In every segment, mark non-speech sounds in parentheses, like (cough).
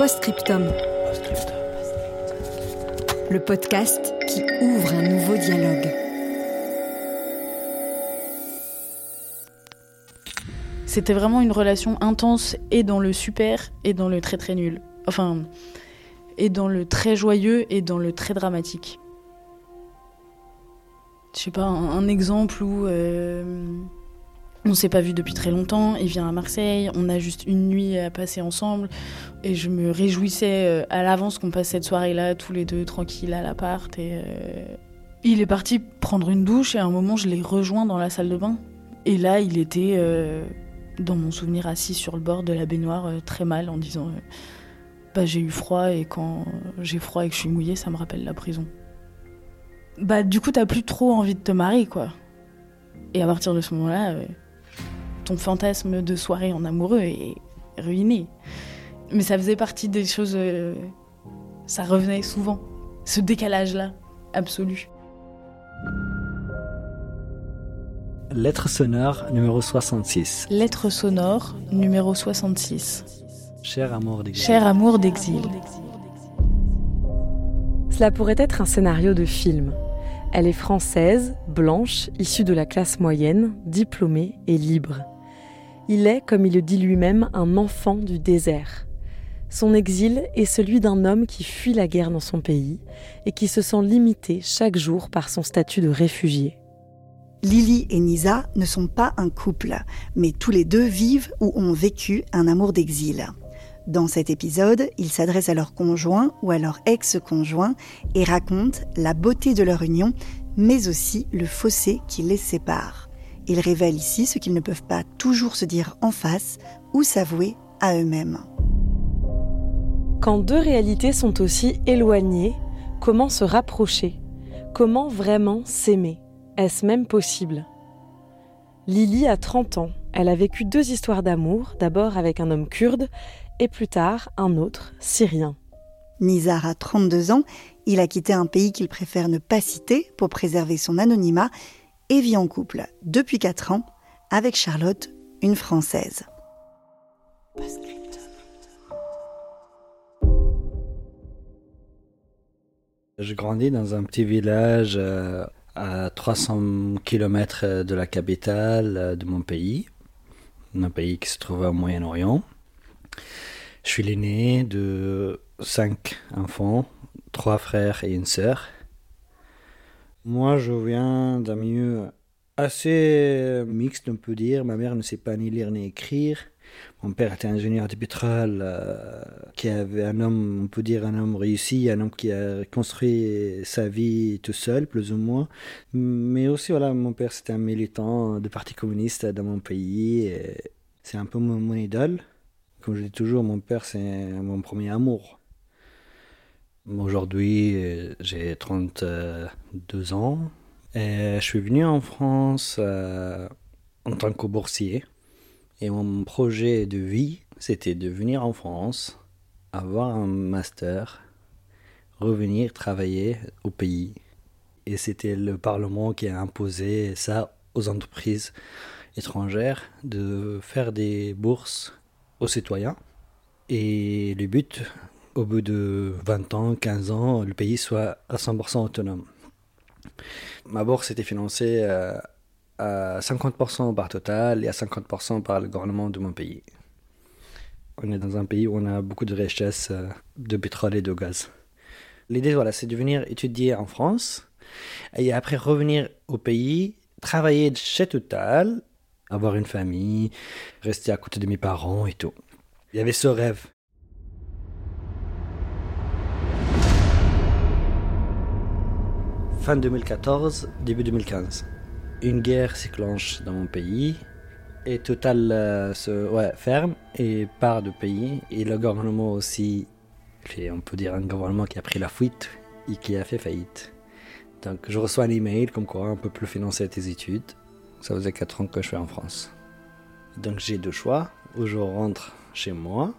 Postscriptum. Le podcast qui ouvre un nouveau dialogue. C'était vraiment une relation intense et dans le super et dans le très très nul. Enfin, et dans le très joyeux et dans le très dramatique. Je sais pas, un, exemple où euh, on s'est pas vu depuis très longtemps, il vient à Marseille, on a juste une nuit à passer ensemble et je me réjouissais euh, à l'avance qu'on passe cette soirée-là tous les deux tranquilles à l'appart et euh, il est parti prendre une douche et à un moment je l'ai rejoint dans la salle de bain et là il était euh, dans mon souvenir assis sur le bord de la baignoire très mal en disant bah j'ai eu froid et quand j'ai froid et que je suis mouillée ça me rappelle la prison. Bah du coup t'as plus trop envie de te marier quoi. Et à partir de ce moment-là, ton fantasme de soirée en amoureux est ruiné. Mais ça faisait partie des choses, euh, ça revenait souvent, ce décalage-là, absolu. Lettre sonore numéro 66. Lettre sonore numéro 66. Cher amour d'exil. Cher amour d'exil. Cela pourrait être un scénario de film. Elle est française, blanche, issue de la classe moyenne, diplômée et libre. Il est, comme il le dit lui-même, un enfant du désert. Son exil est celui d'un homme qui fuit la guerre dans son pays et qui se sent limité chaque jour par son statut de réfugié. Lily et Nisa ne sont pas un couple, mais tous les deux vivent ou ont vécu un amour d'exil. Dans cet épisode, ils s'adressent à leur conjoint ou à leur ex-conjoint et racontent la beauté de leur union, mais aussi le fossé qui les sépare. Ils révèlent ici ce qu'ils ne peuvent pas toujours se dire en face ou s'avouer à eux-mêmes. Quand deux réalités sont aussi éloignées, comment se rapprocher? Comment vraiment s'aimer? Est-ce même possible? Lily a 30 ans. Elle a vécu deux histoires d'amour, d'abord avec un homme kurde et plus tard un autre, syrien. Nizar a 32 ans, il a quitté un pays qu'il préfère ne pas citer pour préserver son anonymat et vit en couple depuis 4 ans avec Charlotte, une Française. Je grandis dans un petit village euh, à 300 km de la capitale euh, de mon pays, un pays qui se trouve au Moyen-Orient. Je suis l'aîné de cinq enfants, trois frères et une sœur. Moi, je viens d'un milieu assez mixte, on peut dire. Ma mère ne sait pas ni lire ni écrire. Mon père était ingénieur de pétrole, euh, qui avait un homme, on peut dire un homme réussi, un homme qui a construit sa vie tout seul, plus ou moins. Mais aussi, voilà, mon père c'était un militant du Parti communiste dans mon pays. C'est un peu mon, mon idole. Comme je dis toujours, mon père c'est mon premier amour. Aujourd'hui, j'ai 32 ans. Et je suis venu en France euh, en tant que boursier. Et mon projet de vie, c'était de venir en France, avoir un master, revenir travailler au pays. Et c'était le Parlement qui a imposé ça aux entreprises étrangères de faire des bourses aux citoyens. Et le but, au bout de 20 ans, 15 ans, le pays soit à 100% autonome. Ma bourse était financée euh, à 50% par Total et à 50% par le gouvernement de mon pays. On est dans un pays où on a beaucoup de richesses euh, de pétrole et de gaz. L'idée, voilà, c'est de venir étudier en France et après revenir au pays, travailler chez Total, avoir une famille, rester à côté de mes parents et tout. Il y avait ce rêve. Fin 2014, début 2015. Une guerre s'éclenche dans mon pays et Total euh, se ouais, ferme et part du pays. Et le gouvernement aussi, on peut dire un gouvernement qui a pris la fuite et qui a fait faillite. Donc je reçois un email comme quoi on peut plus financer tes études. Ça faisait 4 ans que je suis en France. Donc j'ai deux choix. Ou je rentre chez moi,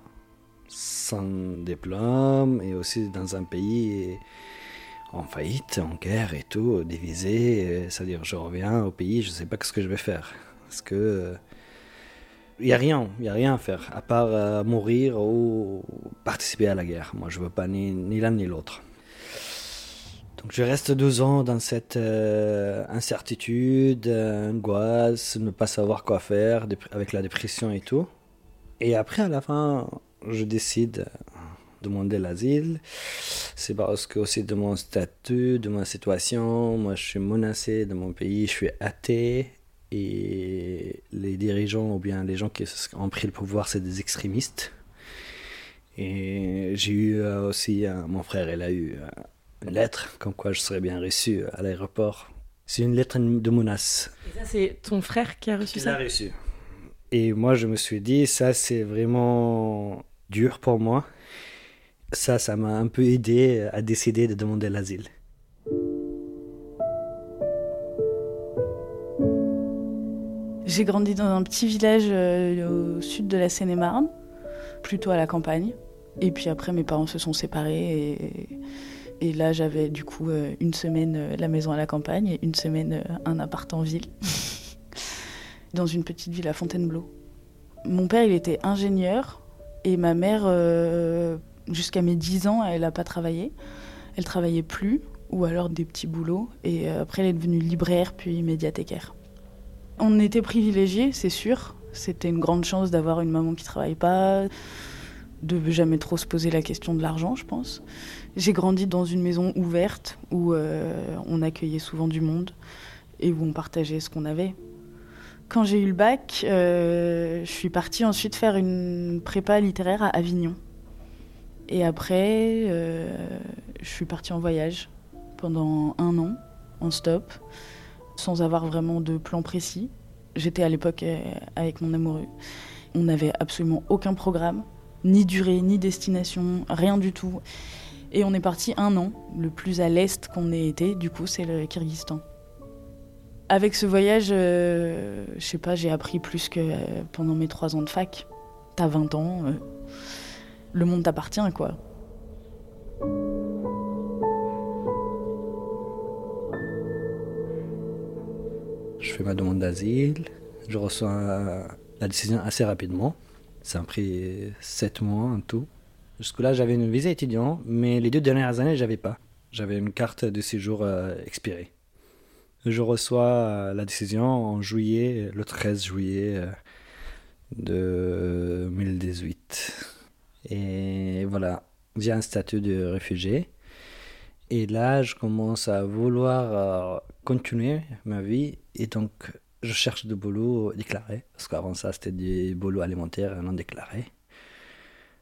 sans diplôme, et aussi dans un pays en faillite, en guerre et tout, divisé. C'est-à-dire je reviens au pays, je ne sais pas ce que je vais faire. Parce que il n'y a rien, il a rien à faire, à part euh, mourir ou participer à la guerre. Moi, je ne veux pas ni, ni l'un ni l'autre. Donc je reste deux ans dans cette euh, incertitude, angoisse, ne pas savoir quoi faire avec la dépression et tout. Et après, à la fin, je décide de demander l'asile. C'est parce que aussi de mon statut, de ma situation, moi je suis menacé de mon pays, je suis athée. Et les dirigeants ou bien les gens qui ont pris le pouvoir, c'est des extrémistes. Et j'ai eu euh, aussi, mon frère, il a eu euh, une lettre comme quoi je serais bien reçu à l'aéroport. C'est une lettre de menace. Et ça, c'est ton frère qui a reçu ça Il a reçu. Et moi, je me suis dit, ça, c'est vraiment dur pour moi. Ça, ça m'a un peu aidé à décider de demander l'asile. J'ai grandi dans un petit village euh, au sud de la Seine-et-Marne, plutôt à la campagne. Et puis après, mes parents se sont séparés et là, j'avais du coup euh, une semaine euh, la maison à la campagne et une semaine un appart en ville, (laughs) dans une petite ville à Fontainebleau. Mon père, il était ingénieur et ma mère, jusqu'à mes 10 ans, elle n'a pas travaillé. Elle travaillait plus ou alors des petits boulots. Et après, elle est devenue libraire puis médiathécaire. On était privilégiés, c'est sûr. C'était une grande chance d'avoir une maman qui travaille pas, de jamais trop se poser la question de l'argent, je pense. J'ai grandi dans une maison ouverte où euh, on accueillait souvent du monde et où on partageait ce qu'on avait. Quand j'ai eu le bac, euh, je suis partie ensuite faire une prépa littéraire à Avignon. Et après, euh, je suis partie en voyage pendant un an, en stop, sans avoir vraiment de plan précis. J'étais à l'époque avec mon amoureux. On n'avait absolument aucun programme, ni durée, ni destination, rien du tout. Et on est parti un an. Le plus à l'est qu'on ait été, du coup, c'est le Kyrgyzstan. Avec ce voyage, euh, je sais pas, j'ai appris plus que euh, pendant mes trois ans de fac. T'as 20 ans, euh, le monde t'appartient, quoi. Je fais ma demande d'asile, je reçois la décision assez rapidement. Ça a pris sept mois en tout. Jusque-là, j'avais une visa étudiant, mais les deux dernières années, j'avais pas. J'avais une carte de séjour euh, expirée. Je reçois euh, la décision en juillet, le 13 juillet euh, de 2018. Et voilà, j'ai un statut de réfugié. Et là, je commence à vouloir continuer ma vie. Et donc, je cherche de boulot déclaré. Parce qu'avant ça, c'était des boulots alimentaires non déclarés.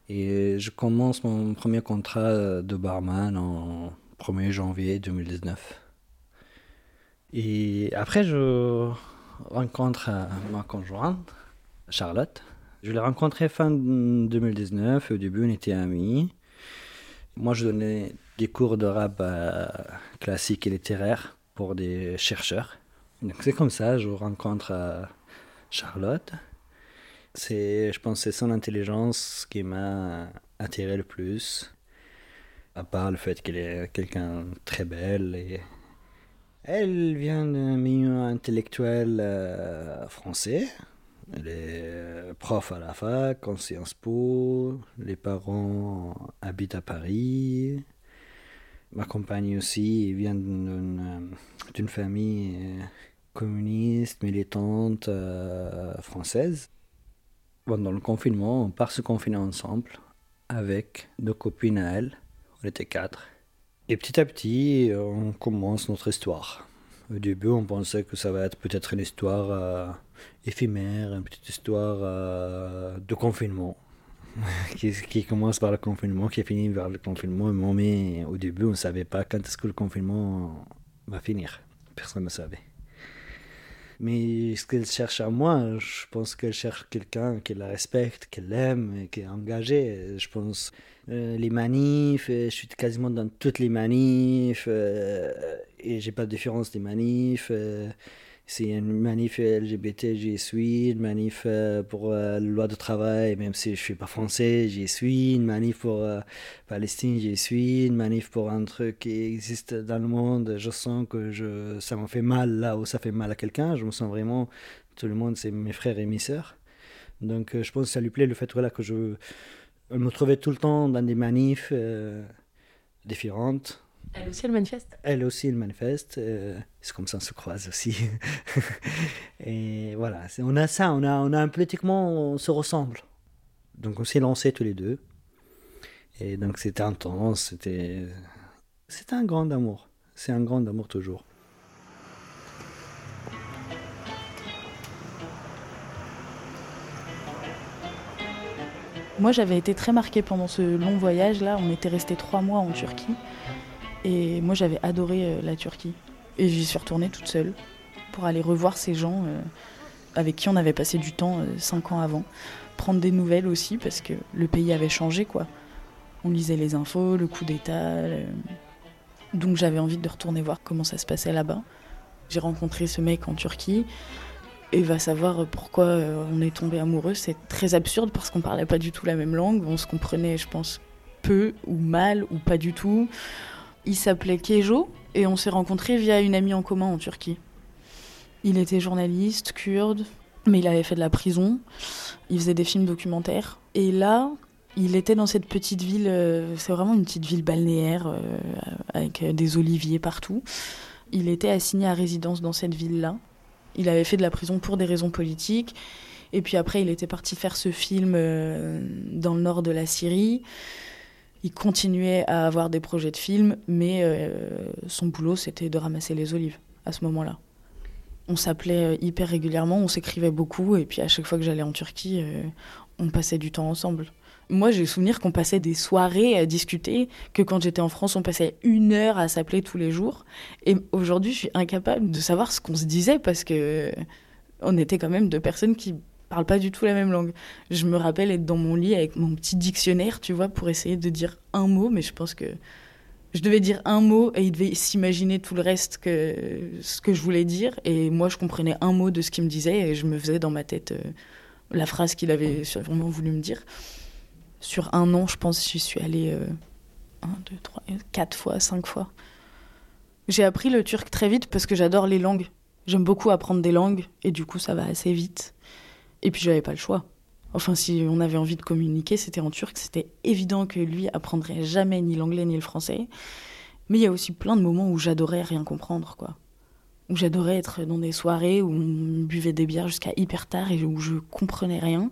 Et je commence mon premier contrat de barman en 1er janvier 2019. Et après, je rencontre ma conjointe, Charlotte. Je l'ai rencontrée fin 2019. Au début, on était amis. Moi, je donnais des cours de rap euh, classique et littéraire pour des chercheurs. Donc, c'est comme ça, je rencontre euh, Charlotte. C'est, je pense, c'est son intelligence qui m'a attiré le plus. À part le fait qu'elle est quelqu'un de très belle et elle vient d'un milieu intellectuel euh, français. Elle est prof à la fac, en Sciences Po. Les parents habitent à Paris. Ma compagne aussi vient d'une, d'une famille communiste, militante euh, française pendant le confinement, on part se confiner ensemble avec deux copines à elle. On était quatre. Et petit à petit, on commence notre histoire. Au début, on pensait que ça va être peut-être une histoire euh, éphémère, une petite histoire euh, de confinement. (laughs) qui, commence par le confinement, qui finit vers le confinement. Mais au début, on ne savait pas quand est-ce que le confinement va finir. Personne ne savait. Mais ce qu'elle cherche à moi, je pense qu'elle cherche quelqu'un qui la respecte, qu'elle aime, qui est engagé. Je pense euh, les manifs, euh, je suis quasiment dans toutes les manifs euh, et j'ai pas de différence des manifs. C'est une manif LGBT, j'y suis. Une manif euh, pour euh, la loi de travail, même si je ne suis pas français, j'y suis. Une manif pour euh, Palestine, j'y suis. Une manif pour un truc qui existe dans le monde. Je sens que je, ça me fait mal là où ça fait mal à quelqu'un. Je me sens vraiment. Tout le monde, c'est mes frères et mes sœurs. Donc je pense que ça lui plaît le fait voilà, que je me trouvais tout le temps dans des manifs différentes elle aussi, elle manifeste Elle aussi, elle manifeste. Euh, c'est comme ça on se croise aussi. (laughs) et voilà, on a ça, on a, on a un politiquement, on se ressemble. Donc on s'est lancés tous les deux. Et donc c'était intense, c'était, c'était un grand amour. C'est un grand amour toujours. Moi, j'avais été très marquée pendant ce long voyage. Là, on était resté trois mois en Turquie. Et moi, j'avais adoré euh, la Turquie. Et j'y suis retournée toute seule pour aller revoir ces gens euh, avec qui on avait passé du temps euh, cinq ans avant. Prendre des nouvelles aussi, parce que le pays avait changé, quoi. On lisait les infos, le coup d'État. Donc j'avais envie de retourner voir comment ça se passait là-bas. J'ai rencontré ce mec en Turquie et va savoir pourquoi on est tombé amoureux. C'est très absurde parce qu'on parlait pas du tout la même langue. On se comprenait, je pense, peu ou mal ou pas du tout. Il s'appelait Kejo et on s'est rencontrés via une amie en commun en Turquie. Il était journaliste, kurde, mais il avait fait de la prison. Il faisait des films documentaires. Et là, il était dans cette petite ville, euh, c'est vraiment une petite ville balnéaire euh, avec des oliviers partout. Il était assigné à résidence dans cette ville-là. Il avait fait de la prison pour des raisons politiques. Et puis après, il était parti faire ce film euh, dans le nord de la Syrie il continuait à avoir des projets de films, mais euh, son boulot, c'était de ramasser les olives à ce moment-là. On s'appelait euh, hyper régulièrement, on s'écrivait beaucoup, et puis à chaque fois que j'allais en Turquie, euh, on passait du temps ensemble. Moi, j'ai souvenir qu'on passait des soirées à discuter, que quand j'étais en France, on passait une heure à s'appeler tous les jours. Et aujourd'hui, je suis incapable de savoir ce qu'on se disait parce que on était quand même deux personnes qui parle pas du tout la même langue. Je me rappelle être dans mon lit avec mon petit dictionnaire, tu vois, pour essayer de dire un mot, mais je pense que je devais dire un mot et il devait s'imaginer tout le reste que ce que je voulais dire et moi je comprenais un mot de ce qu'il me disait et je me faisais dans ma tête euh, la phrase qu'il avait sûrement voulu me dire. Sur un an, je pense j'y suis allée euh, un, deux, trois, quatre fois, cinq fois. J'ai appris le turc très vite parce que j'adore les langues. J'aime beaucoup apprendre des langues et du coup ça va assez vite. Et puis j'avais pas le choix. Enfin, si on avait envie de communiquer, c'était en turc. C'était évident que lui apprendrait jamais ni l'anglais ni le français. Mais il y a aussi plein de moments où j'adorais rien comprendre, quoi. Où j'adorais être dans des soirées où on buvait des bières jusqu'à hyper tard et où je comprenais rien.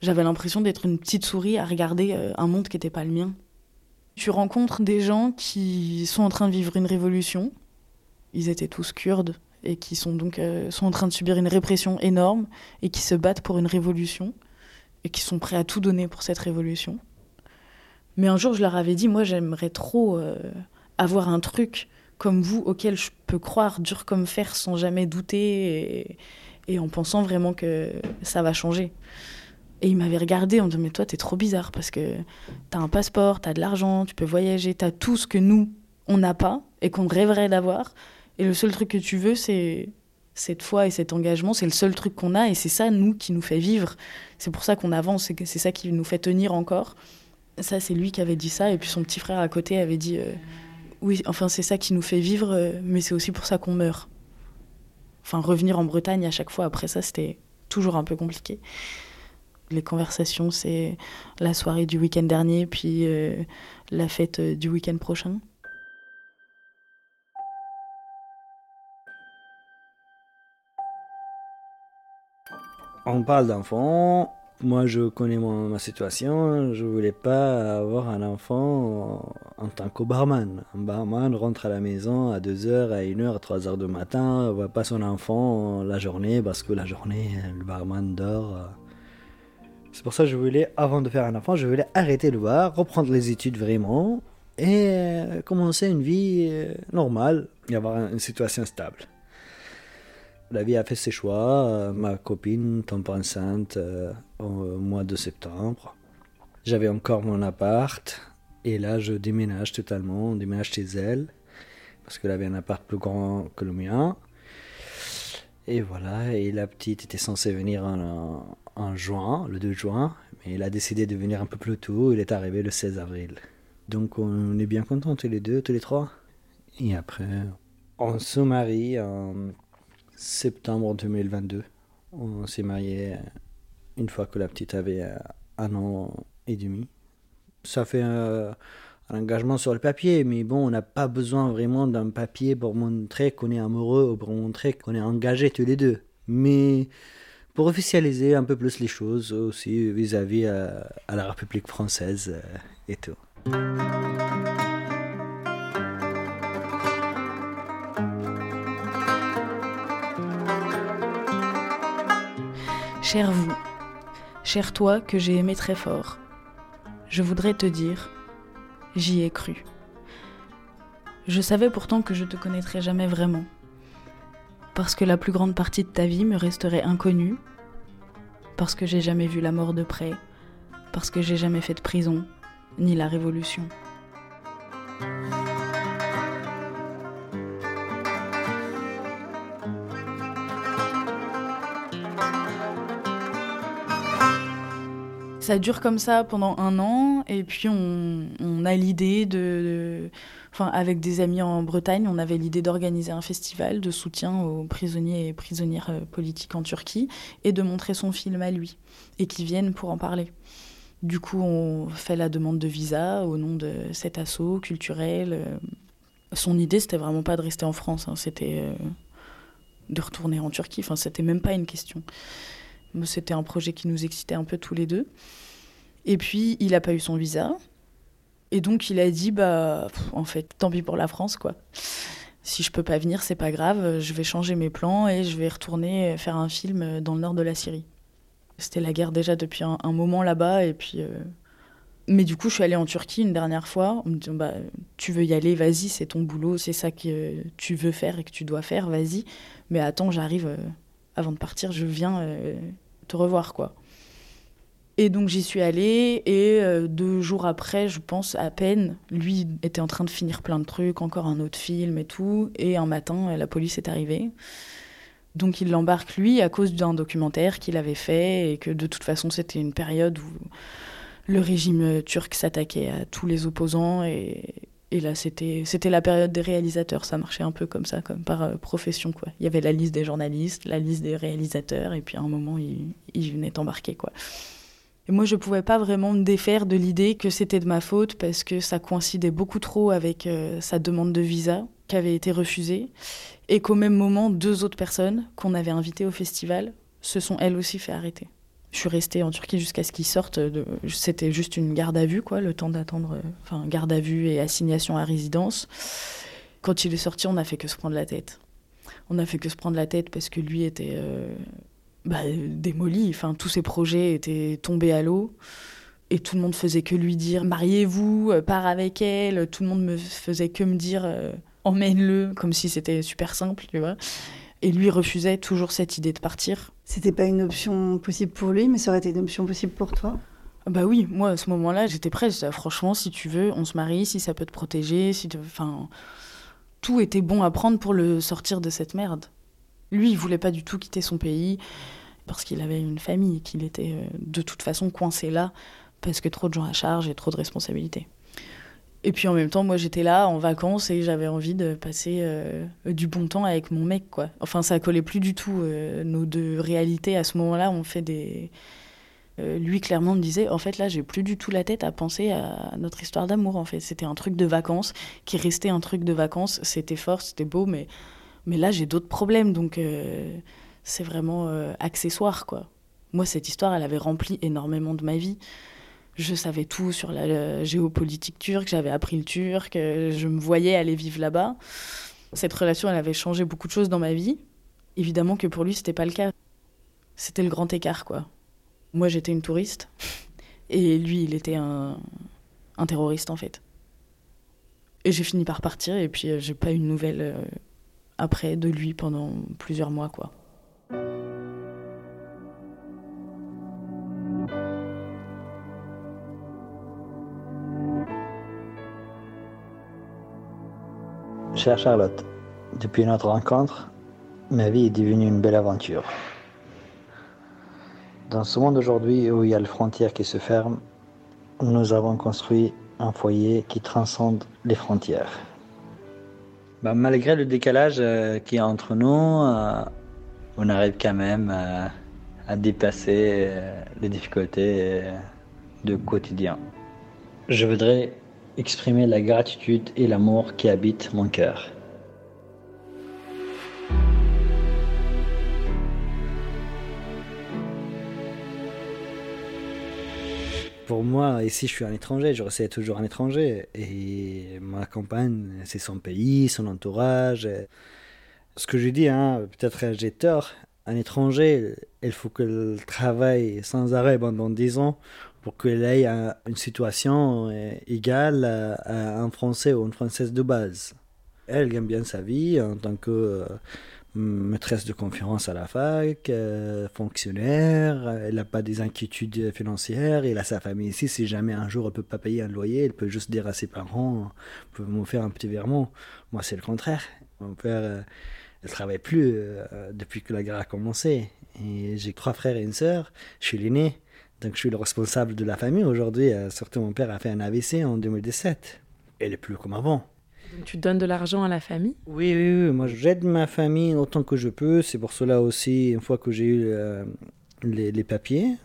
J'avais l'impression d'être une petite souris à regarder euh, un monde qui n'était pas le mien. Tu rencontres des gens qui sont en train de vivre une révolution. Ils étaient tous kurdes, et qui sont donc euh, sont en train de subir une répression énorme et qui se battent pour une révolution et qui sont prêts à tout donner pour cette révolution. Mais un jour, je leur avais dit, moi, j'aimerais trop euh, avoir un truc comme vous auquel je peux croire dur comme fer sans jamais douter et, en pensant vraiment que ça va changer. Et ils m'avaient regardé en disant, mais toi, t'es trop bizarre parce que t'as un passeport, t'as de l'argent, tu peux voyager, t'as tout ce que nous, on n'a pas et qu'on rêverait d'avoir. Et le seul truc que tu veux, c'est cette foi et cet engagement. C'est le seul truc qu'on a et c'est ça, nous, qui nous fait vivre. C'est pour ça qu'on avance c'est ça qui nous fait tenir encore. Ça, c'est lui qui avait dit ça. Et puis son petit frère à côté avait dit euh, Oui, enfin, c'est ça qui nous fait vivre, euh, mais c'est aussi pour ça qu'on meurt. Enfin, revenir en Bretagne à chaque fois après ça, c'était toujours un peu compliqué. Les conversations, c'est la soirée du week-end dernier, puis euh, la fête du week-end prochain. On parle d'enfants. Moi, je connais ma situation. Je voulais pas avoir un enfant en tant que barman. Un barman rentre à la maison à 2h, à 1h, à 3h du matin, voit pas son enfant la journée parce que la journée, le barman dort. C'est pour ça que je voulais, avant de faire un enfant, je voulais arrêter le bar, reprendre les études vraiment et euh, commencer une vie euh, normale et avoir une situation stable. La vie a fait ses choix. Euh, ma copine tombe enceinte au mois de septembre. J'avais encore mon appart et là je déménage totalement, on déménage chez elle parce qu'elle avait un appart plus grand que le mien. Et voilà, et la petite était censée venir en, en juin, le 2 juin, mais elle a décidé de venir un peu plus tôt, il est arrivé le 16 avril. Donc on est bien contents tous les deux, tous les trois. Et après, on se marie en septembre 2022. On s'est marié une fois que la petite avait un an et demi. Ça fait un, engagement sur le papier, mais bon, on n'a pas besoin vraiment d'un papier pour montrer qu'on est amoureux ou pour montrer qu'on est engagé tous les deux. Mais pour officialiser un peu plus les choses aussi vis-à-vis à, à, la République française euh, et tout. Cher vous, cher toi que j'ai aimé très fort, je voudrais te dire, j'y ai cru. Je savais pourtant que je te connaîtrais jamais vraiment, parce que la plus grande partie de ta vie me resterait inconnue, parce que j'ai jamais vu la mort de près, parce que j'ai jamais fait de prison, ni la révolution. Ça dure comme ça pendant un an, et puis on, a l'idée de, Enfin, avec des amis en Bretagne, on avait l'idée d'organiser un festival de soutien aux prisonniers et prisonnières euh, politiques en Turquie, et de montrer son film à lui, et qu'ils viennent pour en parler. Du coup, on fait la demande de visa au nom de cet assaut culturel. Euh. Son idée, c'était vraiment pas de rester en France, hein. c'était euh, de retourner en Turquie. Enfin, c'était même pas une question. C'était un projet qui nous excitait un peu tous les deux. Et puis, il n'a pas eu son visa. Et donc, il a dit, bah, en fait, tant pis pour la France, quoi. Si je peux pas venir, c'est pas grave, je vais changer mes plans et je vais retourner faire un film dans le nord de la Syrie. C'était la guerre déjà depuis un, moment là-bas. Et puis, euh, Mais du coup, je suis allée en Turquie une dernière fois. Me dit bah, Tu veux y aller, vas-y, c'est ton boulot, c'est ça que tu veux faire et que tu dois faire, vas-y. Mais attends, j'arrive, euh, avant de partir, je viens euh, te revoir, quoi. Et donc j'y suis allée et deux jours après, je pense à peine, lui était en train de finir plein de trucs, encore un autre film et tout. Et un matin, la police est arrivée. Donc il l'embarque lui à cause d'un documentaire qu'il avait fait et que de toute façon c'était une période où le régime turc s'attaquait à tous les opposants et, là c'était la période des réalisateurs. Ça marchait un peu comme ça comme par euh, profession quoi. Il y avait la liste des journalistes la liste des réalisateurs et puis à un moment il, il venait embarquer quoi. Et moi, je pouvais pas vraiment me défaire de l'idée que c'était de ma faute parce que ça coïncidait beaucoup trop avec euh, sa demande de visa qui avait été refusée et qu'au même moment, deux autres personnes qu'on avait invitées au festival se sont elles aussi fait arrêter. Je suis restée en Turquie jusqu'à ce qu'ils sortent. De... C'était juste une garde à vue, quoi, le temps d'attendre, euh, enfin garde à vue et assignation à résidence. Quand il est sorti, on n'a fait que se prendre la tête. On n'a fait que se prendre la tête parce que lui était euh, bah, démoli. Enfin, tous ses projets étaient tombés à l'eau. Et tout le monde faisait que lui dire mariez-vous, euh, pars avec elle. Tout le monde me faisait que me dire euh, emmène-le, comme si c'était super simple, tu vois. Et lui refusait toujours cette idée de partir. C'était pas une option possible pour lui, mais ça aurait été une option possible pour toi? Bah oui, moi à ce moment-là, j'étais prête. franchement, si tu veux, on se marie, si ça peut te protéger, si enfin, tout était bon à prendre pour le sortir de cette merde. Lui, il voulait pas du tout quitter son pays parce qu'il avait une famille, qu'il était euh, de toute façon coincé là parce que trop de gens à charge et trop de responsabilités. Et puis en même temps, moi j'étais là en vacances et j'avais envie de passer euh, du bon temps avec mon mec, quoi. Enfin, ça collait plus du tout euh, nos deux réalités. À ce moment-là, on fait des. lui clairement me disait, en fait là, j'ai plus du tout la tête à penser à notre histoire d'amour. En fait, c'était un truc de vacances qui restait un truc de vacances. C'était fort, c'était beau, mais mais là, j'ai d'autres problèmes, donc euh, c'est vraiment euh, accessoire, quoi. Moi, cette histoire, elle avait rempli énormément de ma vie. Je savais tout sur la, géopolitique turque, j'avais appris le turc, je me voyais aller vivre là-bas. Cette relation, elle avait changé beaucoup de choses dans ma vie. Évidemment que pour lui, c'était pas le cas. C'était le grand écart, quoi. Moi, j'étais une touriste, et lui, il était un, un terroriste, en fait. Et j'ai fini par partir et puis j'ai pas eu de nouvelles après de lui pendant plusieurs mois quoi. Chère Charlotte, depuis notre rencontre, ma vie est devenue une belle aventure. Dans ce monde aujourd'hui où il y a les frontières qui se ferment, nous avons construit un foyer qui transcende les frontières. Bah, malgré le décalage euh, qui est entre nous, euh, on arrive quand même euh, à dépasser les difficultés du quotidien. Je voudrais exprimer la gratitude et l'amour qui habitent mon cœur. Pour moi, ici, je suis un étranger, je reste toujours un étranger. Et ma compagne, c'est son pays, son entourage. Ce que je dis, hein, peut-être j'ai tort, un étranger, il faut qu'il travaille sans arrêt pendant 10 ans pour qu'il ait une situation euh, égale à un Français ou une Française de base. Elle gagne bien sa vie en tant que euh, maîtresse de conférence à la fac, euh, fonctionnaire, elle n'a pas des inquiétudes financières, elle a sa famille ici, si jamais un jour elle ne peut pas payer un loyer, elle peut juste dire à ses parents, vous pouvez me faire un petit virement? Moi c'est le contraire. Mon père, elle travaille plus depuis que la guerre a commencé. J'ai trois frères et une sœur, je suis l'aîné. Donc je suis le responsable de la famille aujourd'hui. Euh, surtout mon père a fait un AVC en 2017. Elle est plus comme avant. Donc tu donnes de l'argent à la famille? Oui, oui, oui, Moi j'aide ma famille autant que je peux. C'est pour cela aussi, une fois que j'ai eu euh, les, papiers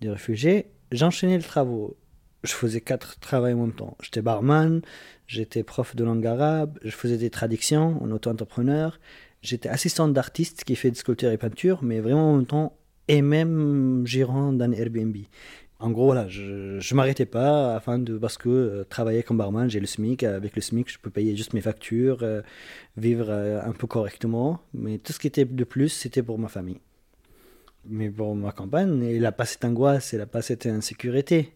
des réfugiés, j'enchaînais le travaux. Je faisais quatre travaux en même temps. J'étais barman, j'étais prof de langue arabe, je faisais des traductions en auto-entrepreneur. J'étais assistante d'artiste qui fait des sculptures et peintures, mais vraiment en même temps et même gérant d'un Airbnb. En gros, je ne m'arrêtais pas afin de, parce que euh, travailler comme barman, j'ai le SMIC. Avec le SMIC, je peux payer juste mes factures, euh, vivre euh, un peu correctement. Mais tout ce qui était de plus, c'était pour ma famille. Mais pour ma campagne, elle n'a pas cette angoisse, elle n'a pas cette insécurité.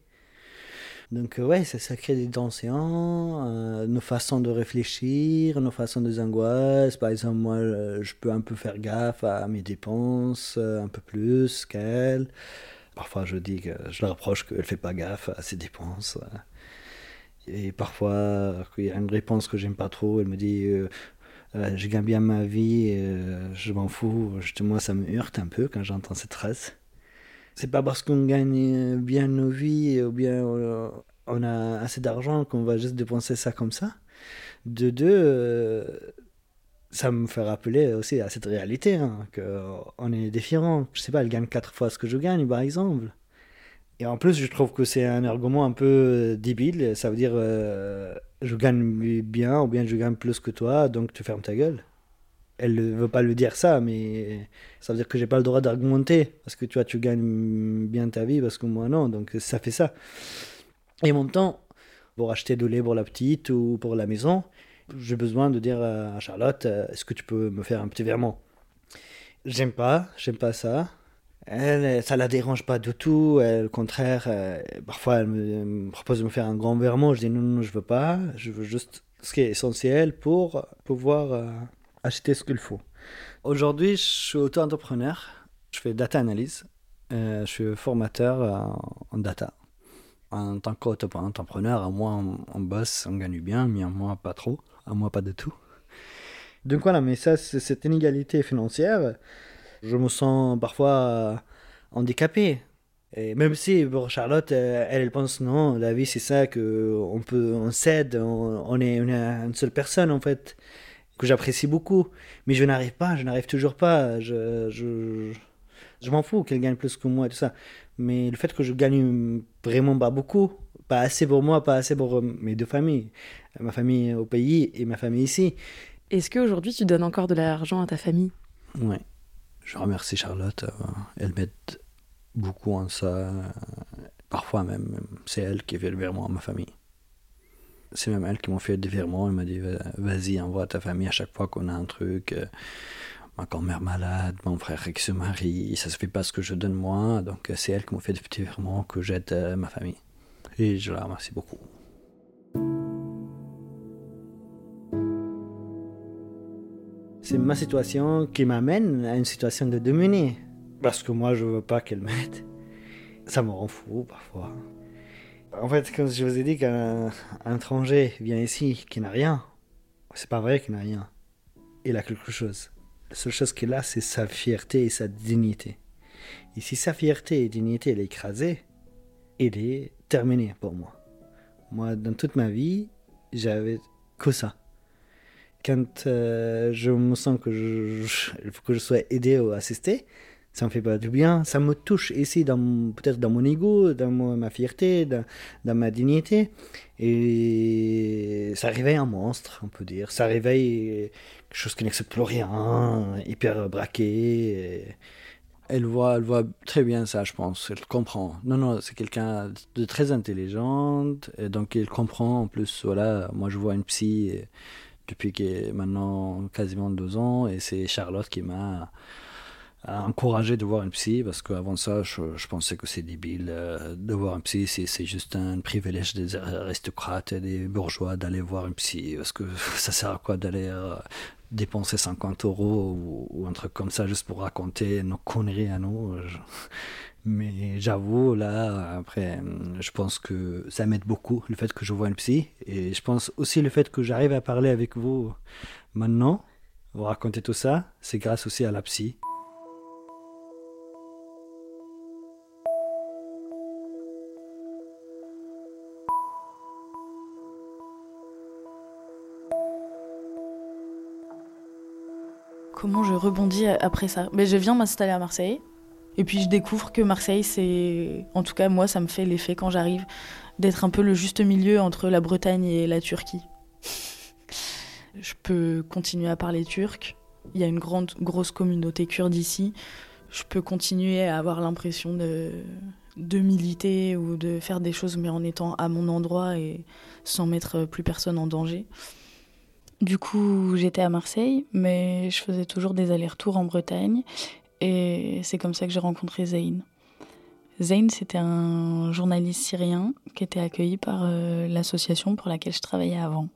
Donc ouais, ça, ça crée des tensions, euh, nos façons de réfléchir, nos façons de angoisses. Par exemple, moi, euh, je peux un peu faire gaffe à mes dépenses, euh, un peu plus qu'elle. Parfois, je dis que je la reproche qu'elle fait pas gaffe à ses dépenses. Et parfois, il y a une réponse que j'aime pas trop, elle me dit Je gagne bien ma vie, je m'en fous. Moi, ça me heurte un peu quand j'entends cette phrase. C'est pas parce qu'on gagne bien nos vies ou bien euh, on a assez d'argent qu'on va juste dépenser ça comme ça. De deux, euh, ça me fait rappeler aussi à cette réalité hein, qu'on est différent. Je sais pas, elle gagne quatre fois ce que je gagne, par exemple. Et en plus, je trouve que c'est un argument un peu débile. Ça veut dire, euh, je gagne bien ou bien je gagne plus que toi, donc tu fermes ta gueule elle ne veut pas le dire ça, mais ça veut dire que j'ai pas le droit d'argumenter. Parce que tu tu gagnes bien ta vie, parce que moi non, donc ça fait ça. Et en même temps, pour acheter de lait pour la petite ou pour la maison, j'ai besoin de dire à Charlotte, euh, est-ce que tu peux me faire un petit virement? J'aime pas, j'aime pas ça. Elle, ça la dérange pas du tout. au contraire, euh, parfois elle me, propose de me faire un grand virement. Je dis non, non, je veux pas. Je veux juste ce qui est essentiel pour pouvoir euh, acheter ce qu'il faut. Aujourd'hui, je suis auto-entrepreneur. Je fais data analyse. Euh, je suis formateur en data. En tant qu'auto-entrepreneur, à moi, on, bosse, on gagne bien, mais à moi, pas trop. À moi, pas du tout. Donc voilà, mais ça, c'est cette inégalité financière. Je me sens parfois handicapé. Et même si pour Charlotte, euh, elle, elle pense non, la vie c'est ça, peut, on s'aide, on, est, on est une seule personne en fait que j'apprécie beaucoup. Mais je n'arrive pas, je n'arrive toujours pas. Je, je, je m'en fous qu'elle gagne plus que moi et tout ça. Mais le fait que je gagne vraiment pas beaucoup, pas assez pour moi, pas assez pour mes deux familles, ma famille au pays et ma famille ici. Est-ce qu'aujourd'hui tu donnes encore de l'argent à ta famille? Oui. Je remercie Charlotte. Elle m'aide beaucoup en ça. Parfois même, c'est elle qui fait le virement à ma famille c'est même elle qui m'a fait des virements. Elle m'a dit Vas-y, envoie à ta famille à chaque fois qu'on a un truc. Euh, ma grand-mère malade, mon frère qui se marie, ça se fait pas ce que je donne moi. Donc euh, c'est elle qui m'a fait des petits virements que j'aide euh, ma famille. Et je la remercie beaucoup. C'est ma situation qui m'amène à une situation de dominer. Parce que moi, je veux pas qu'elle m'aide. Ça me rend fou parfois. En fait, comme je vous ai dit qu'un étranger vient ici qui n'a rien, c'est pas vrai qu'il n'a rien. Il a quelque chose. La seule chose qu'il a, c'est sa fierté et sa dignité. Et si sa fierté et dignité est écrasée, il est terminé pour moi. Moi, dans toute ma vie, j'avais que ça. Quand euh, je me sens que je, faut que je sois aidé ou assisté, ça me fait pas du bien. Ça me touche ici, peut-être dans mon ego, dans ma fierté, dans, ma dignité. Et ça réveille un monstre, on peut dire. Ça réveille quelque chose qui n'accepte plus rien, hyper braqué. Elle voit, elle voit très bien ça, je pense. Elle comprend. Non, non, c'est quelqu'un de très intelligent. Et donc, elle comprend. En plus, voilà, moi, je vois une psy depuis maintenant quasiment deux ans. Et c'est Charlotte qui m'a encouragé de voir une psy parce qu'avant ça, je, pensais que c'est débile. Euh, de voir un psy, c'est juste un privilège des aristocrates et des bourgeois d'aller voir une psy parce que (laughs) ça sert à quoi d'aller euh, dépenser 50 euros ou, un truc comme ça juste pour raconter nos conneries à nous. (laughs) Mais j'avoue, là, après, je pense que ça m'aide beaucoup le fait que je vois une psy. Et je pense aussi le fait que j'arrive à parler avec vous maintenant, vous raconter tout ça, c'est grâce aussi à la psy. Comment je rebondis après ça Mais Je viens m'installer à Marseille. Et puis je découvre que Marseille, c'est. En tout cas, moi, ça me fait l'effet quand j'arrive d'être un peu le juste milieu entre la Bretagne et la Turquie. je peux continuer à parler turc. Il y a une grande, grosse communauté kurde ici. Je peux continuer à avoir l'impression de, de militer ou de faire des choses, mais en étant à mon endroit et sans mettre plus personne en danger. Du coup, j'étais à Marseille, mais je faisais toujours des allers-retours en Bretagne. Et c'est comme ça que j'ai rencontré Zayn. Zayn, c'était un journaliste syrien qui était accueilli par euh, l'association pour laquelle je travaillais avant.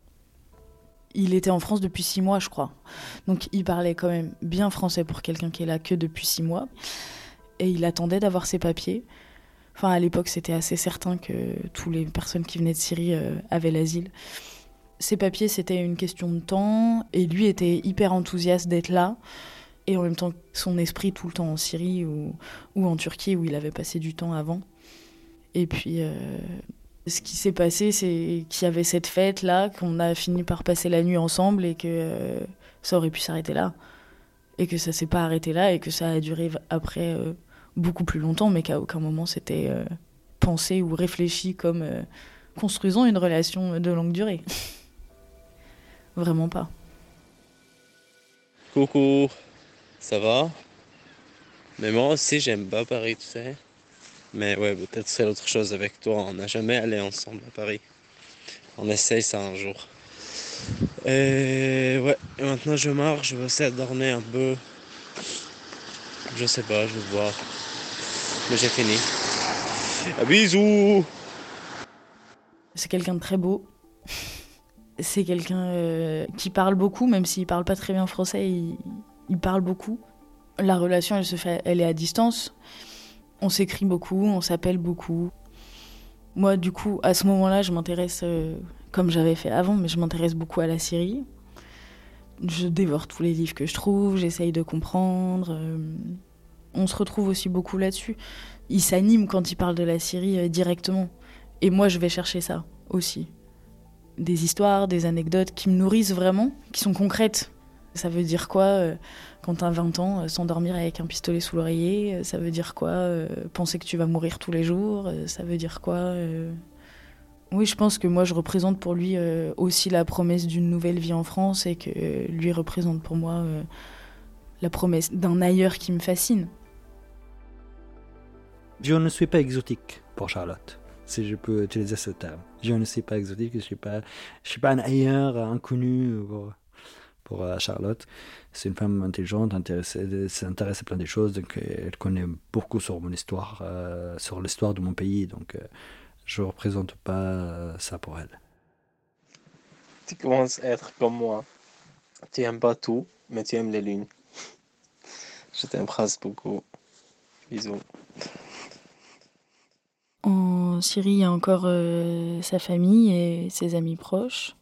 Il était en France depuis six mois, je crois. Donc il parlait quand même bien français pour quelqu'un qui est là que depuis six mois. Et il attendait d'avoir ses papiers. Enfin, à l'époque, c'était assez certain que toutes les personnes qui venaient de Syrie euh, avaient l'asile. Ses papiers, c'était une question de temps, et lui était hyper enthousiaste d'être là, et en même temps son esprit tout le temps en Syrie ou, ou en Turquie, où il avait passé du temps avant. Et puis, euh, ce qui s'est passé, c'est qu'il y avait cette fête-là, qu'on a fini par passer la nuit ensemble, et que euh, ça aurait pu s'arrêter là. Et que ça s'est pas arrêté là, et que ça a duré après euh, beaucoup plus longtemps, mais qu'à aucun moment c'était pensé ou réfléchi comme construisons une relation de longue durée. (laughs) Vraiment pas. Coucou, ça va? Mais moi aussi, j'aime pas Paris, tu sais. Mais ouais, peut-être c'est autre chose avec toi. On n'a jamais allé ensemble à Paris. On essaye ça un jour. Et ouais, et maintenant je marche, je vais essayer de dormir un peu. Je sais pas, je vais voir. Mais j'ai fini. bisous C'est quelqu'un de très beau c'est quelqu'un euh, qui parle beaucoup, même s'il parle pas très bien français, il, parle beaucoup. La relation, elle se fait, elle est à distance. On s'écrit beaucoup, on s'appelle beaucoup. Moi, du coup, à ce moment-là, je m'intéresse, euh, comme j'avais fait avant, mais je m'intéresse beaucoup à la Syrie. Je dévore tous les livres que je trouve, j'essaye de comprendre. Euh, on se retrouve aussi beaucoup là-dessus. Il s'anime quand il parle de la Syrie directement. Et moi, je vais chercher ça aussi des histoires, des anecdotes qui me nourrissent vraiment, qui sont concrètes. Ça veut dire quoi euh, quand t'as 20 ans, euh, s'endormir avec un pistolet sous l'oreiller euh, Ça veut dire quoi penser que tu vas mourir tous les jours Ça veut dire quoi Oui, je pense que moi je représente pour lui aussi la promesse d'une nouvelle vie en France et que lui représente pour moi la promesse d'un ailleurs qui me fascine. Je ne suis pas exotique pour Charlotte si je peux utiliser ce terme. Je ne suis pas exotique, je ne suis, pas, suis pas un ailleurs inconnu pour, pour euh, Charlotte. C'est une femme intelligente, intéressée, s'intéresse à plein de choses, donc euh, elle connaît beaucoup sur mon histoire, euh, sur l'histoire de mon pays, donc je ne représente pas ça pour elle. Tu commences à être comme moi. Tu aimes pas tout, mais tu aimes les lunes. Je t'embrasse beaucoup. Bisous. En Syrie, il y a encore euh, sa famille et ses amis proches.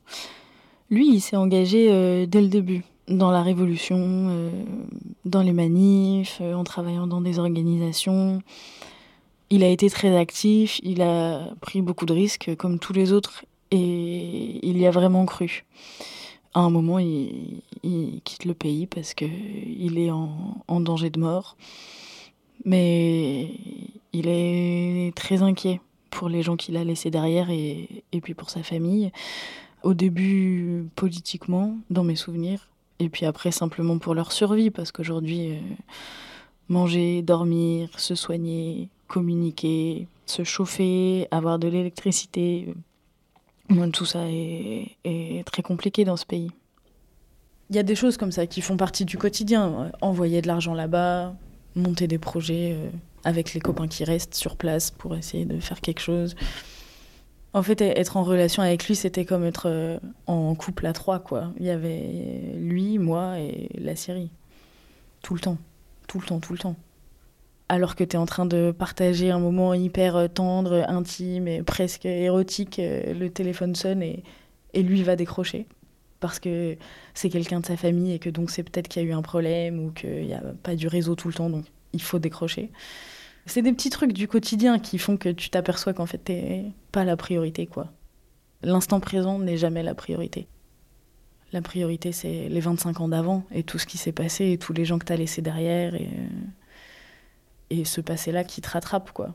Lui, il s'est engagé euh, dès le début dans la révolution, euh, dans les manifs, en travaillant dans des organisations. Il a été très actif, il a pris beaucoup de risques comme tous les autres et il y a vraiment cru. À un moment, il, quitte le pays parce qu'il est en, en danger de mort. Mais il est très inquiet pour les gens qu'il a laissés derrière et, et, puis pour sa famille. Au début, politiquement, dans mes souvenirs, et puis après, simplement pour leur survie, parce qu'aujourd'hui, euh, manger, dormir, se soigner, communiquer, se chauffer, avoir de l'électricité, tout ça est, très compliqué dans ce pays. Il y a des choses comme ça qui font partie du quotidien. Envoyer de l'argent là-bas, monter des projets euh, avec les copains qui restent sur place pour essayer de faire quelque chose. En fait, être en relation avec lui, c'était comme être euh, en couple à trois, quoi. Il y avait lui, moi et la Syrie. Tout le temps. Tout le temps, tout le temps. Alors que tu es en train de partager un moment hyper euh, tendre, intime et presque érotique, le téléphone sonne et, et lui va décrocher parce que c'est quelqu'un de sa famille et que donc c'est peut-être qu'il y a eu un problème ou qu'il n'y a pas du réseau tout le temps, donc il faut décrocher. C'est des petits trucs du quotidien qui font que tu t'aperçois qu'en fait t'es pas la priorité quoi. L'instant présent n'est jamais la priorité. La priorité c'est les 25 ans d'avant et tout ce qui s'est passé et tous les gens que t'as laissés derrière et, et ce passé-là qui te rattrape quoi.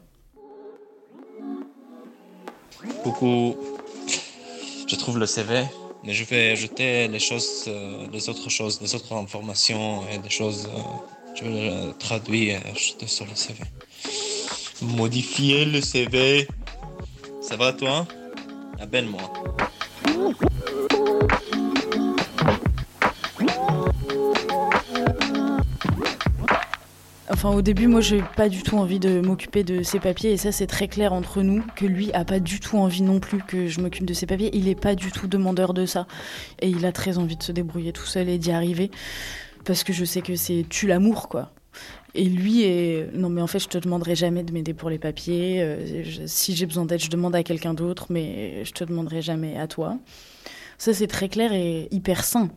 Coucou, je trouve le CV je vais ajouter les choses, euh, les autres choses, les autres informations et des choses. Euh, je vais le traduire et ajouter sur le CV. Modifier le CV. Ça va toi? Appelle-moi. Enfin, au début, moi, j'ai pas du tout envie de m'occuper de ses papiers, et ça, c'est très clair entre nous, que lui a pas du tout envie non plus que je m'occupe de ses papiers. Il est pas du tout demandeur de ça, et il a très envie de se débrouiller tout seul et d'y arriver, parce que je sais que c'est tu l'amour, quoi. Et lui est non mais en fait je te demanderai jamais de m'aider pour les papiers. Euh, si j'ai besoin d'aide je demande à quelqu'un d'autre, mais je te demanderai jamais à toi. Ça c'est très clair et hyper sain,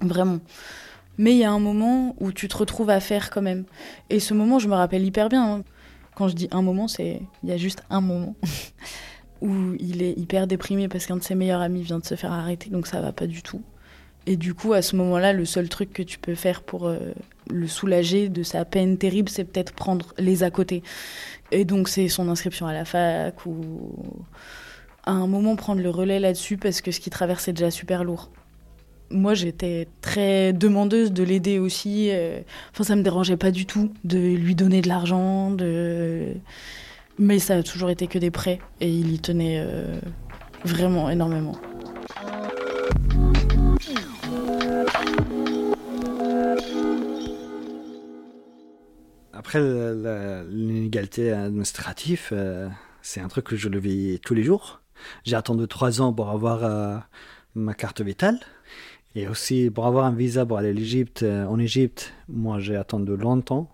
vraiment. Mais il y a un moment où tu te retrouves à faire quand même. Et ce moment, je me rappelle hyper bien. Hein. Quand je dis un moment, c'est il y a juste un moment (laughs) où il est hyper déprimé parce qu'un de ses meilleurs amis vient de se faire arrêter, donc ça va pas du tout. Et du coup, à ce moment-là, le seul truc que tu peux faire pour euh, le soulager de sa peine terrible, c'est peut-être prendre les à côté. Et donc, c'est son inscription à la fac ou à un moment prendre le relais là-dessus parce que ce qui traverse est déjà super lourd moi, j'étais très demandeuse de l'aider aussi. Euh, enfin, ça me dérangeait pas du tout de lui donner de l'argent, mais ça a toujours été que des prêts et il y tenait euh, vraiment énormément. Après, l'inégalité administrative, euh, c'est un truc que je le vis tous les jours. J'ai attendu trois ans pour avoir ma carte vitale. Et aussi, pour avoir un visa pour aller l'Égypte, euh, en Égypte, moi j'ai attendu longtemps.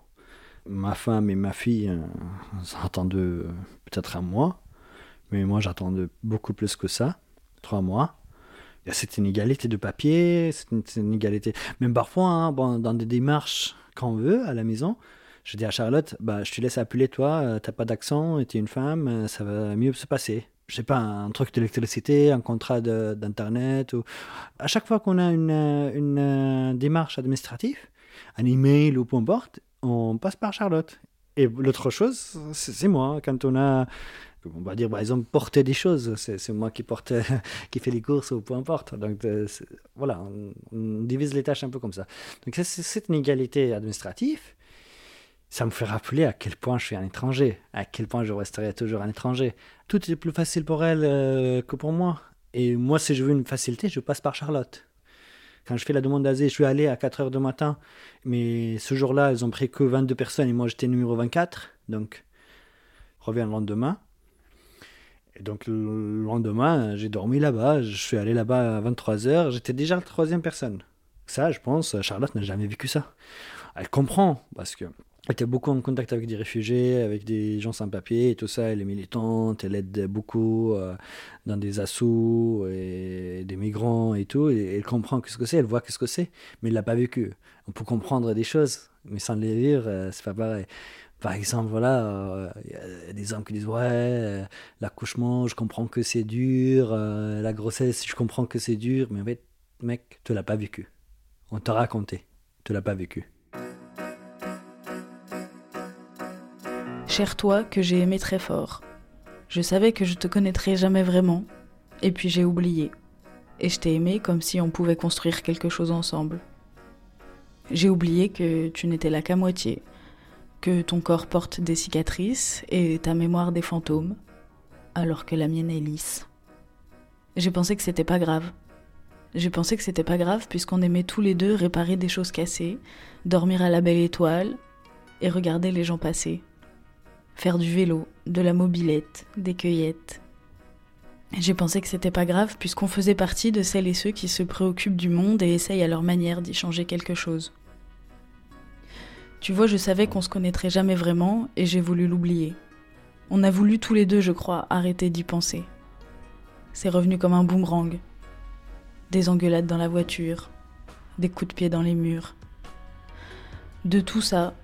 Ma femme et ma fille, euh, ont attendu euh, peut-être un mois. Mais moi j'attendais beaucoup plus que ça, trois mois. A cette inégalité de papier, cette inégalité. Même parfois, hein, dans des démarches qu'on veut à la maison, je dis à Charlotte, bah, je te laisse appeler toi, t'as pas d'accent, tu es une femme, ça va mieux se passer je sais pas, un truc d'électricité, un contrat d'internet. Ou... À chaque fois qu'on a une, une, démarche administrative, un email ou peu importe, on passe par Charlotte. Et l'autre chose, c'est moi. Quand on a, on va dire par exemple, porter des choses, c'est moi qui porte, (laughs) qui fait les courses ou peu importe. Donc euh, voilà, on, on, divise les tâches un peu comme ça. Donc c'est cette inégalité administrative ça me fait rappeler à quel point je suis un étranger, à quel point je resterai toujours un étranger. Tout est plus facile pour elle euh, que pour moi. Et moi, si je veux une facilité, je passe par Charlotte. Quand je fais la demande d'asile, je suis allé à 4 heures du matin, mais ce jour-là, ils ont pris que 22 personnes et moi, j'étais numéro 24. Donc, je reviens le lendemain. Et donc, le lendemain, j'ai dormi là-bas. Je suis allé là-bas à 23 heures. J'étais déjà la troisième personne. Ça, je pense, Charlotte n'a jamais vécu ça. Elle comprend, parce que était beaucoup en contact avec des réfugiés, avec des gens sans papier et tout ça. Elle est militante, elle aide beaucoup euh, dans des assauts et des migrants et tout. Elle comprend ce que c'est, elle voit ce que c'est, mais elle l'a pas vécu. On peut comprendre des choses, mais sans les vivre, euh, c'est pas pareil. Par exemple, voilà, il euh, y a des hommes qui disent Ouais, l'accouchement, je comprends que c'est dur, la grossesse, je comprends que c'est dur, mais en fait, mec, tu l'as pas vécu. On t'a raconté, tu l'as pas vécu. Cher toi que j'ai aimé très fort. Je savais que je te connaîtrais jamais vraiment, et puis j'ai oublié. Et je t'ai aimé comme si on pouvait construire quelque chose ensemble. J'ai oublié que tu n'étais là qu'à moitié, que ton corps porte des cicatrices et ta mémoire des fantômes, alors que la mienne est lisse. J'ai pensé que c'était pas grave. J'ai pensé que c'était pas grave puisqu'on aimait tous les deux réparer des choses cassées, dormir à la belle étoile et regarder les gens passer faire du vélo, de la mobilette, des cueillettes. J'ai pensé que c'était pas grave puisqu'on faisait partie de celles et ceux qui se préoccupent du monde et essayent à leur manière d'y changer quelque chose. Tu vois, je savais qu'on se connaîtrait jamais vraiment et j'ai voulu l'oublier. On a voulu tous les deux, je crois, arrêter d'y penser. C'est revenu comme un boomerang. Des engueulades dans la voiture, des coups de pied dans les murs. De tout ça,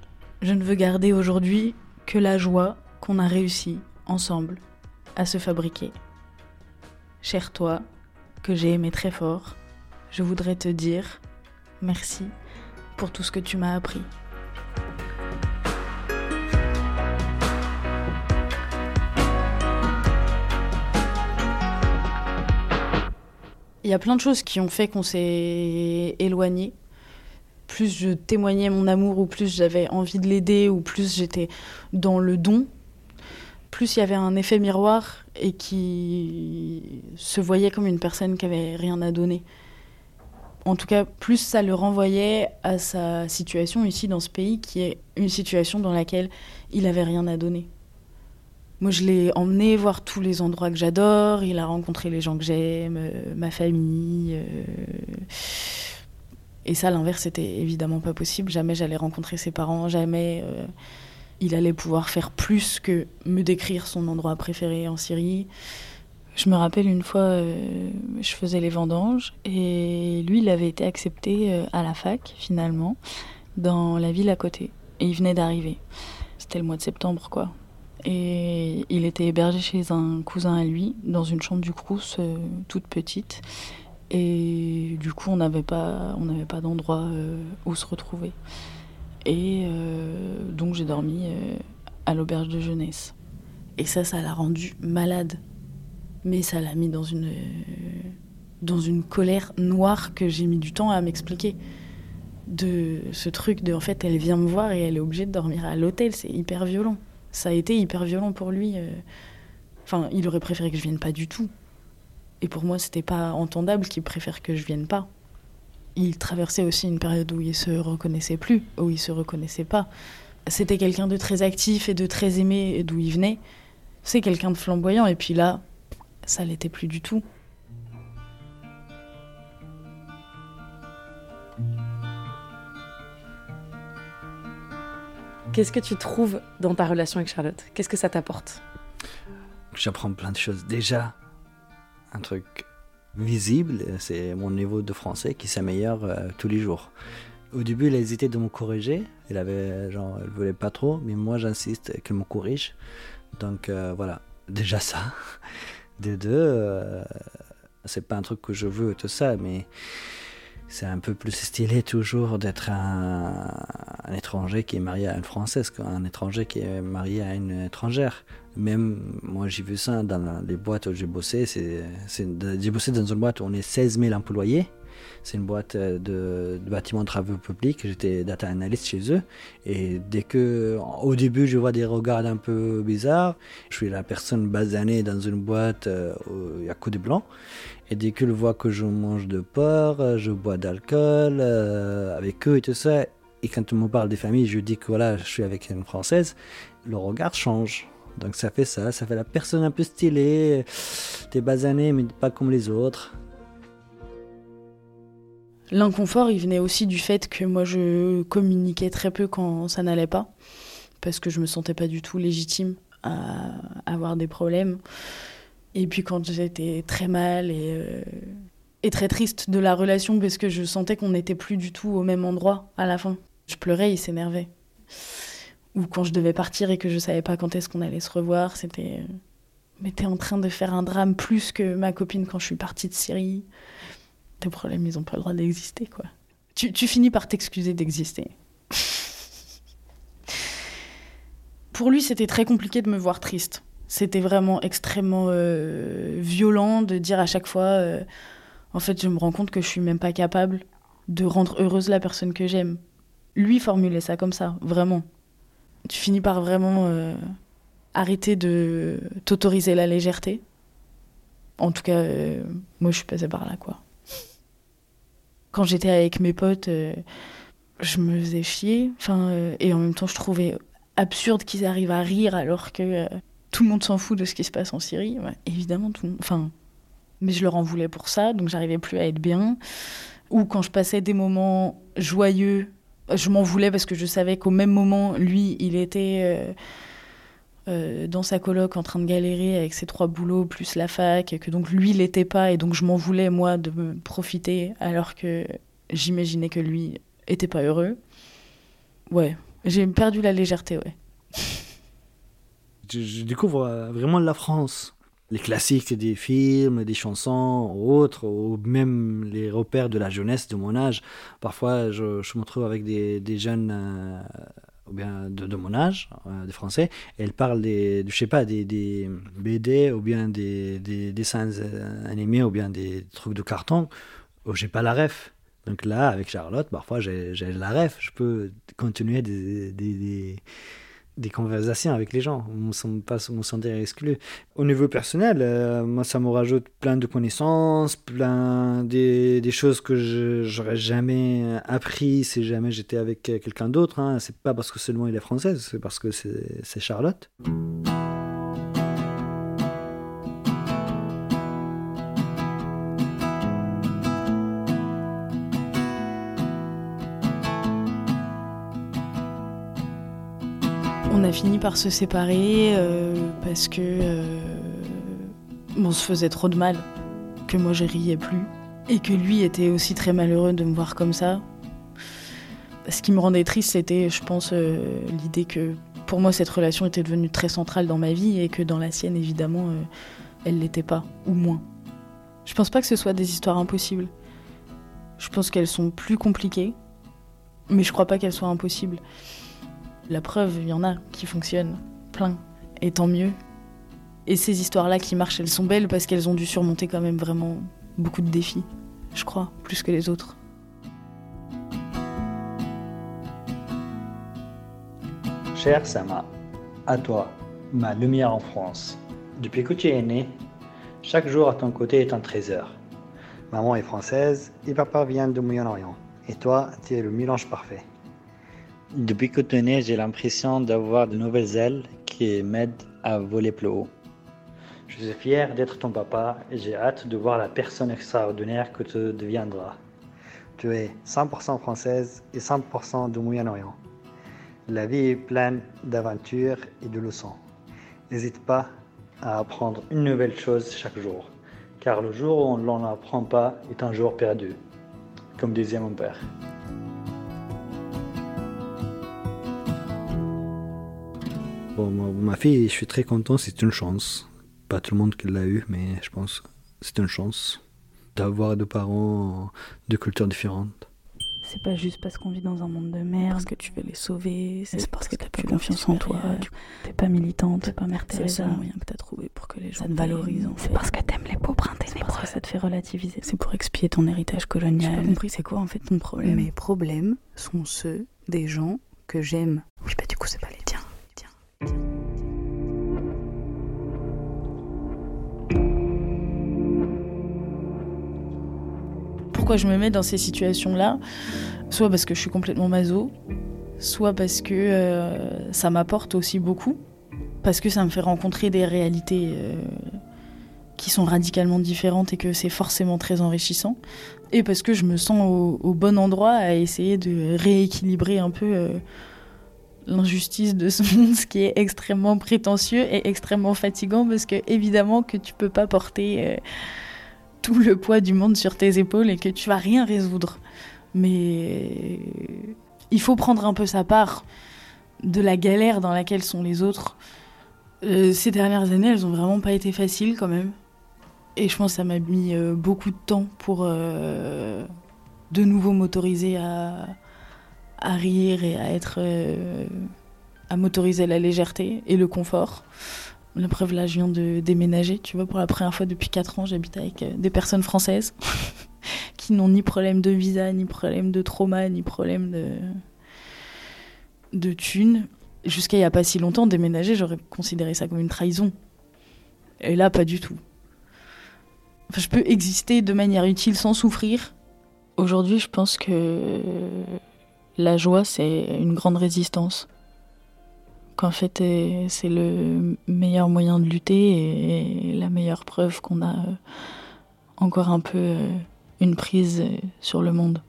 je ne veux garder aujourd'hui que la joie qu'on a réussi ensemble à se fabriquer. Cher toi, que j'ai aimé très fort, je voudrais te dire merci pour tout ce que tu m'as appris. Il y a plein de choses qui ont fait qu'on s'est éloigné plus je témoignais mon amour ou plus j'avais envie de l'aider ou plus j'étais dans le don, plus il y avait un effet miroir et qui se voyait comme une personne qui avait rien à donner. En tout cas, plus ça le renvoyait à sa situation ici dans ce pays, qui est une situation dans laquelle il avait rien à donner. Moi, je l'ai emmené voir tous les endroits que j'adore, il a rencontré les gens que j'aime, euh, ma famille. Euh, et ça, l'inverse, c'était évidemment pas possible. Jamais j'allais rencontrer ses parents, jamais euh, il allait pouvoir faire plus que me décrire son endroit préféré en Syrie. Je me rappelle une fois, euh, je faisais les vendanges et lui, il avait été accepté euh, à la fac finalement, dans la ville à côté. Et il venait d'arriver. C'était le mois de septembre, quoi. Et il était hébergé chez un cousin à lui, dans une chambre du Crous toute petite. Et du coup, on n'avait pas, on n'avait pas d'endroit euh, où se retrouver. Et euh, donc, j'ai dormi euh, à l'auberge de jeunesse. Et ça, ça l'a rendu malade. Mais ça l'a mis dans une, dans une colère noire que j'ai mis du temps à m'expliquer. De ce truc de, en fait, elle vient me voir et elle est obligée de dormir à l'hôtel. C'est hyper violent. Ça a été hyper violent pour lui. Enfin, il aurait préféré que je vienne pas du tout. Et pour moi, c'était pas entendable qu'il préfère que je vienne pas. Il traversait aussi une période où il se reconnaissait plus, où il se reconnaissait pas. C'était quelqu'un de très actif et de très aimé d'où il venait. C'est quelqu'un de flamboyant, et puis là, ça l'était plus du tout. Qu'est-ce que tu trouves dans ta relation avec Charlotte? Qu'est-ce que ça t'apporte? J'apprends plein de choses. Déjà, un truc visible, c'est mon niveau de français qui s'améliore euh, tous les jours. Au début, elle a hésité de me corriger. Elle avait, genre, elle voulait pas trop, mais moi, j'insiste qu'elle me corrige. Donc euh, voilà, (laughs) déjà ça. De deux, euh, c'est pas un truc que je veux, tout ça, mais c'est un peu plus stylé toujours d'être un, un, étranger qui est marié à une française qu'un étranger qui est marié à une étrangère. Même moi, j'ai vu ça dans les boîtes où j'ai bossé. J'ai bossé dans une boîte où on est 16 000 employés. C'est une boîte euh, de, bâtiments de travaux publics. J'étais data analyst chez eux. Et dès que, au début, je vois des regards un peu bizarres, je suis la personne basanée dans une boîte euh, où il y a que des blancs. Et dès qu'ils voient que je mange de porc, euh, je bois d'alcool avec eux et tout ça, et quand on me parle des familles, je dis que voilà, je suis avec une française, le regard change. Donc ça fait ça, ça fait la personne un peu stylée, t'es basané mais pas comme les autres. L'inconfort, il venait aussi du fait que moi, je communiquais très peu quand ça n'allait pas, parce que je me sentais pas du tout légitime à avoir des problèmes. Et puis quand j'étais très mal et, euh, et très triste de la relation, parce que je sentais qu'on n'était plus du tout au même endroit à la fin. Je pleurais, il s'énervait. Ou quand je devais partir et que je savais pas quand est-ce qu'on allait se revoir, c'était... euh, Mais t'es en train de faire un drame plus que ma copine quand je suis partie de Syrie. Tes problèmes, ils ont pas le droit d'exister, quoi. Tu, tu finis par t'excuser d'exister. (laughs) Pour lui, c'était très compliqué de me voir triste. C'était vraiment extrêmement euh, violent de dire à chaque fois, euh, en fait, je me rends compte que je suis même pas capable de rendre heureuse la personne que j'aime. Lui formulait ça comme ça, vraiment. Tu finis par vraiment euh, arrêter de t'autoriser la légèreté. En tout cas, euh, moi, je suis passée par là, quoi. Quand j'étais avec mes potes, euh, je me faisais chier. Enfin, et en même temps, je trouvais absurde qu'ils arrivent à rire alors que tout le monde s'en fout de ce qui se passe en Syrie. Évidemment, tout le monde. Enfin, mais je leur en voulais pour ça, donc j'arrivais plus à être bien. Ou quand je passais des moments joyeux, je m'en voulais parce que je savais qu'au même moment, lui, il était euh, euh, dans sa coloc en train de galérer avec ses trois boulots plus la fac, et que donc lui, il l'était pas, et donc je m'en voulais, moi, de me profiter alors que j'imaginais que lui était pas heureux. Ouais, j'ai perdu la légèreté, ouais. Je, je découvre euh, vraiment la France. Les classiques des films, des chansons, autres, ou même les repères de la jeunesse de mon âge. Parfois, je, je me trouve avec des, des jeunes euh, ou bien de, mon âge, euh, des Français, et ils parlent des, de, je sais pas, des, des BD ou bien des, des dessins euh, animés ou bien des trucs de carton où j'ai pas la ref. Donc là, avec Charlotte, parfois j'ai j'ai la ref. Je peux continuer des, des, des, conversations avec les gens, on ne sent pas me sentir exclu. Au niveau personnel, euh, moi, ça me rajoute plein de connaissances, plein des, des choses que je n'aurais jamais appris si jamais j'étais avec quelqu'un d'autre. Hein. C'est pas parce que seulement il est français, c'est parce que c'est Charlotte. A fini par se séparer euh, parce que euh, on se faisait trop de mal, que moi je riais plus et que lui était aussi très malheureux de me voir comme ça. Ce qui me rendait triste, c'était, je pense, euh, l'idée que pour moi cette relation était devenue très centrale dans ma vie et que dans la sienne, évidemment, elle l'était pas, ou moins. Je pense pas que ce soit des histoires impossibles. Je pense qu'elles sont plus compliquées, mais je crois pas qu'elles soient impossibles. La preuve, il y en a qui fonctionnent, plein, et tant mieux. Et ces histoires-là qui marchent, elles sont belles parce qu'elles ont dû surmonter quand même vraiment beaucoup de défis, je crois, plus que les autres. Cher Sama, à toi, ma lumière en France. Depuis que tu es né, chaque jour à ton côté est un trésor. Maman est française et papa vient du Moyen-Orient. Et toi, tu es le mélange parfait. Depuis que tu es né, j'ai l'impression d'avoir de nouvelles ailes qui m'aident à voler plus haut. Je suis fier d'être ton papa et j'ai hâte de voir la personne extraordinaire que tu deviendras. Tu es 100% française et 100% du Moyen-Orient. La vie est pleine d'aventures et de leçons. N'hésite pas à apprendre une nouvelle chose chaque jour, car le jour où on n'en apprend pas est un jour perdu, comme disait mon père. Bon, ma, fille, je suis très content, c'est une chance. Pas tout le monde qui l'a eu, mais je pense que c'est une chance d'avoir deux parents de cultures différentes. C'est pas juste parce qu'on vit dans un monde de merde, parce que tu veux les sauver, c'est parce que t'as plus confiance en toi, t'es pas militante, t'es pas mère Teresa, c'est le seul moyen que t'as trouvé pour que les gens te valorisent. C'est parce que t'aimes les pauvres ténébreux, parce que ça te fait relativiser, c'est pour expier ton héritage colonial. J'ai pas compris, c'est quoi en fait ton problème? Mes problèmes sont ceux des gens que j'aime. Oui, bah du coup, c'est pas les Pourquoi je me mets dans ces situations-là Soit parce que je suis complètement maso, soit parce que euh, ça m'apporte aussi beaucoup, parce que ça me fait rencontrer des réalités euh, qui sont radicalement différentes et que c'est forcément très enrichissant. Et parce que je me sens au, bon endroit à essayer de rééquilibrer un peu euh, l'injustice de ce (laughs) monde, ce qui est extrêmement prétentieux et extrêmement fatigant parce que évidemment que tu peux pas porter tout le poids du monde sur tes épaules et que tu vas rien résoudre. Mais il faut prendre un peu sa part de la galère dans laquelle sont les autres. Euh, ces dernières années, elles ont vraiment pas été faciles quand même. Et je pense que ça m'a mis euh, beaucoup de temps pour euh, de nouveau m'autoriser à, à, rire et à être. à m'autoriser la légèreté et le confort. La preuve, là, je viens de déménager, tu vois, pour la première fois depuis 4 ans, j'habite avec des personnes françaises (laughs) qui n'ont ni problème de visa, ni problème de trauma, ni problème de, thunes. Jusqu'à il n'y a pas si longtemps, déménager, j'aurais considéré ça comme une trahison. Et là, pas du tout. Je peux exister de manière utile sans souffrir. Aujourd'hui, je pense que la joie, c'est une grande résistance. Qu'en fait, c'est le meilleur moyen de lutter et la meilleure preuve qu'on a encore un peu une prise sur le monde.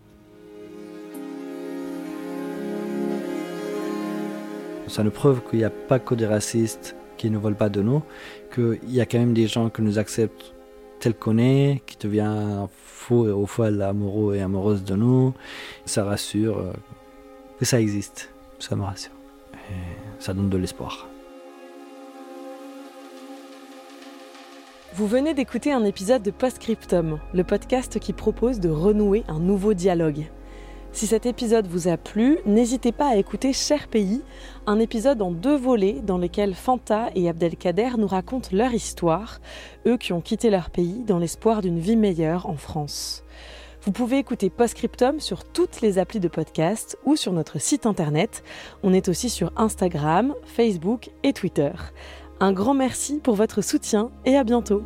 Ça nous prouve qu'il n'y a pas que des racistes qui ne veulent pas de nous, qu'il y a quand même des gens qui nous acceptent tel qu'on est, qui deviennent faux et au folle amoureux et amoureuses de nous. Ça rassure euh, que ça existe. Ça me rassure. Ça donne de l'espoir. Vous venez d'écouter un épisode de Postscriptum, le podcast qui propose de renouer un nouveau dialogue. Si cet épisode vous a plu, n'hésitez pas à écouter Cher Pays, un épisode en deux volets dans lequel Fanta et Abdelkader nous racontent leur histoire, eux qui ont quitté leur pays dans l'espoir d'une vie meilleure en France. Vous pouvez écouter Postscriptum sur toutes les applis de podcast ou sur notre site internet. On est aussi sur Instagram, Facebook et Twitter. Un grand merci pour votre soutien et à bientôt.